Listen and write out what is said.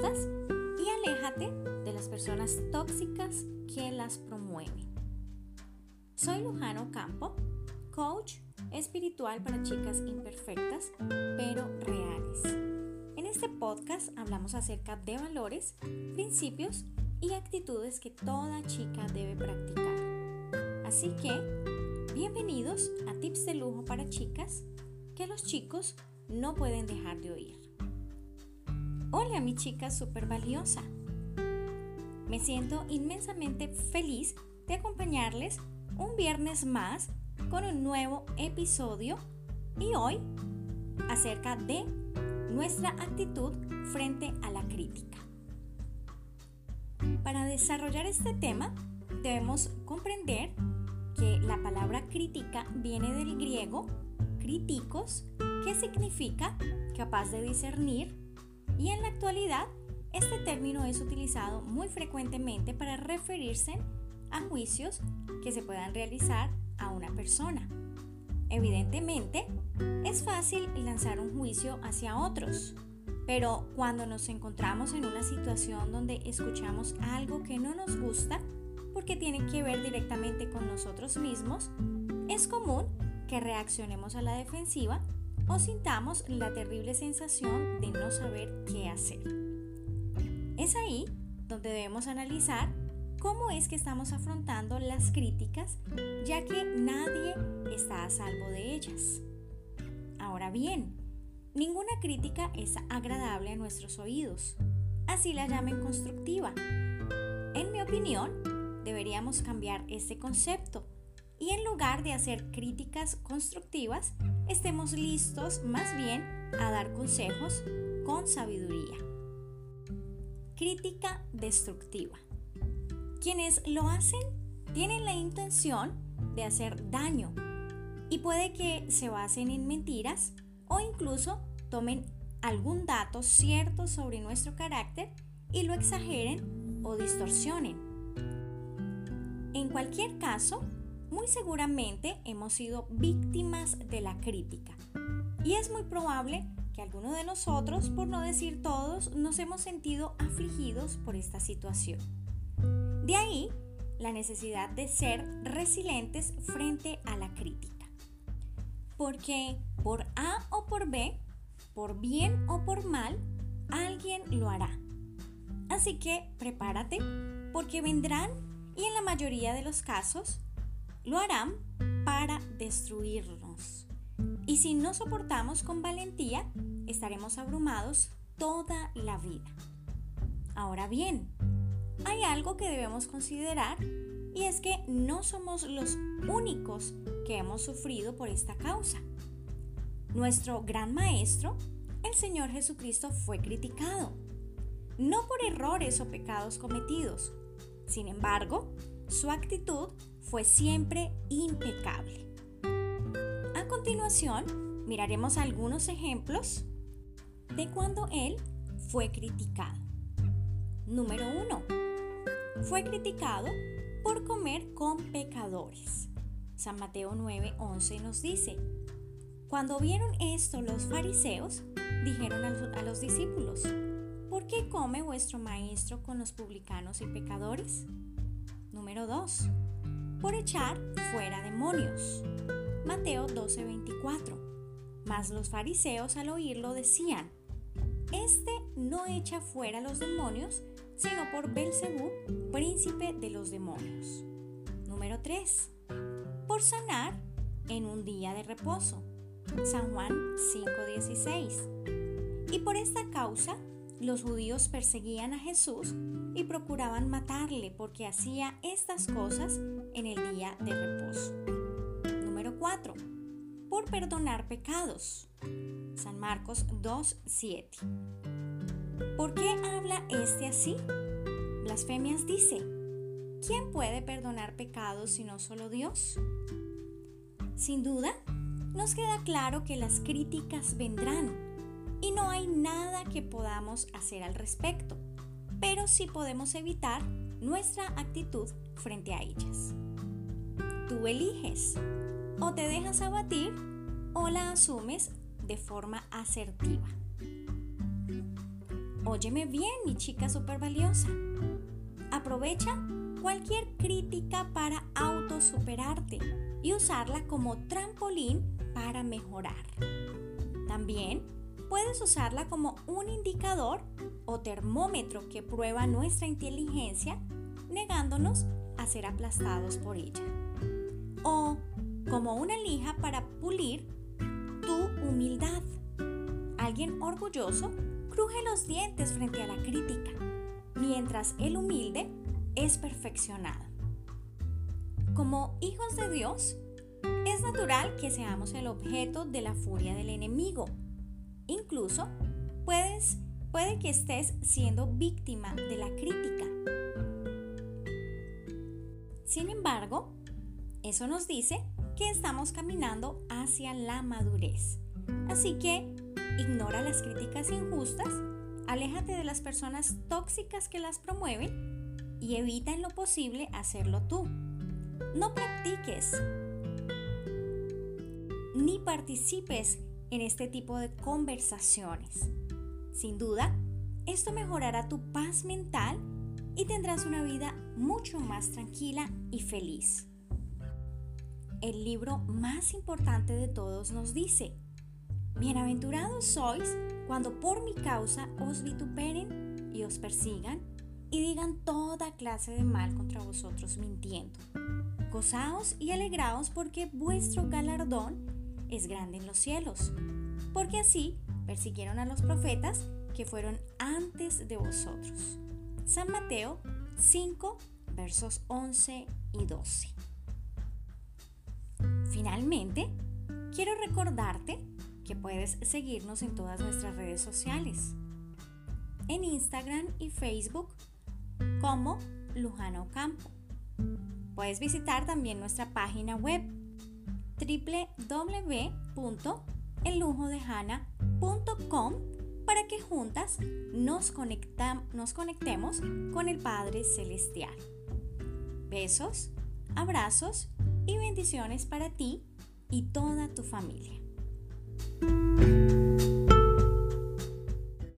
y aléjate de las personas tóxicas que las promueven. Soy Lujano Campo, coach espiritual para chicas imperfectas pero reales. En este podcast hablamos acerca de valores, principios y actitudes que toda chica debe practicar. Así que, bienvenidos a Tips de Lujo para Chicas que los chicos no pueden dejar de oír. Hola mi chica súper valiosa. Me siento inmensamente feliz de acompañarles un viernes más con un nuevo episodio y hoy acerca de nuestra actitud frente a la crítica. Para desarrollar este tema debemos comprender que la palabra crítica viene del griego críticos, que significa capaz de discernir, y en la actualidad este término es utilizado muy frecuentemente para referirse a juicios que se puedan realizar a una persona. Evidentemente, es fácil lanzar un juicio hacia otros, pero cuando nos encontramos en una situación donde escuchamos algo que no nos gusta, porque tiene que ver directamente con nosotros mismos, es común que reaccionemos a la defensiva o sintamos la terrible sensación de no saber qué hacer. Es ahí donde debemos analizar cómo es que estamos afrontando las críticas, ya que nadie está a salvo de ellas. Ahora bien, ninguna crítica es agradable a nuestros oídos, así la llamen constructiva. En mi opinión, deberíamos cambiar este concepto y en lugar de hacer críticas constructivas, estemos listos más bien a dar consejos con sabiduría. Crítica destructiva. Quienes lo hacen tienen la intención de hacer daño y puede que se basen en mentiras o incluso tomen algún dato cierto sobre nuestro carácter y lo exageren o distorsionen. En cualquier caso, muy seguramente hemos sido víctimas de la crítica. Y es muy probable que algunos de nosotros, por no decir todos, nos hemos sentido afligidos por esta situación. De ahí la necesidad de ser resilientes frente a la crítica. Porque por A o por B, por bien o por mal, alguien lo hará. Así que prepárate porque vendrán y en la mayoría de los casos lo harán para destruirnos. Y si no soportamos con valentía, estaremos abrumados toda la vida. Ahora bien, hay algo que debemos considerar y es que no somos los únicos que hemos sufrido por esta causa. Nuestro gran maestro, el Señor Jesucristo, fue criticado, no por errores o pecados cometidos. Sin embargo, su actitud fue siempre impecable. A continuación, miraremos algunos ejemplos de cuando él fue criticado. Número 1. Fue criticado por comer con pecadores. San Mateo 9:11 nos dice, cuando vieron esto los fariseos, dijeron a los discípulos, ¿por qué come vuestro maestro con los publicanos y pecadores? Número 2 por echar fuera demonios. Mateo 12:24. Mas los fariseos al oírlo decían, Este no echa fuera los demonios, sino por Belcebú, príncipe de los demonios. Número 3. Por sanar en un día de reposo. San Juan 5:16. Y por esta causa los judíos perseguían a Jesús y procuraban matarle porque hacía estas cosas en el día de reposo. Número 4. Por perdonar pecados. San Marcos 2.7. ¿Por qué habla este así? Blasfemias dice, ¿quién puede perdonar pecados si no solo Dios? Sin duda, nos queda claro que las críticas vendrán y no hay nada que podamos hacer al respecto, pero sí podemos evitar nuestra actitud frente a ellas. Tú eliges, o te dejas abatir o la asumes de forma asertiva. Óyeme bien, mi chica súper valiosa. Aprovecha cualquier crítica para autosuperarte y usarla como trampolín para mejorar. También puedes usarla como un indicador o termómetro que prueba nuestra inteligencia negándonos a ser aplastados por ella. O como una lija para pulir tu humildad. Alguien orgulloso cruje los dientes frente a la crítica, mientras el humilde es perfeccionado. Como hijos de Dios, es natural que seamos el objeto de la furia del enemigo. Incluso puedes, puede que estés siendo víctima de la crítica. Sin embargo, eso nos dice que estamos caminando hacia la madurez. Así que ignora las críticas injustas, aléjate de las personas tóxicas que las promueven y evita en lo posible hacerlo tú. No practiques ni participes en este tipo de conversaciones. Sin duda, esto mejorará tu paz mental y tendrás una vida mucho más tranquila y feliz. El libro más importante de todos nos dice, Bienaventurados sois cuando por mi causa os vituperen y os persigan y digan toda clase de mal contra vosotros mintiendo. Gozaos y alegraos porque vuestro galardón es grande en los cielos, porque así persiguieron a los profetas que fueron antes de vosotros. San Mateo 5, versos 11 y 12. Finalmente, quiero recordarte que puedes seguirnos en todas nuestras redes sociales. En Instagram y Facebook como Lujano Campo. Puedes visitar también nuestra página web www.ellujodehana.com para que juntas nos, nos conectemos con el Padre Celestial. Besos, abrazos y bendiciones para ti y toda tu familia.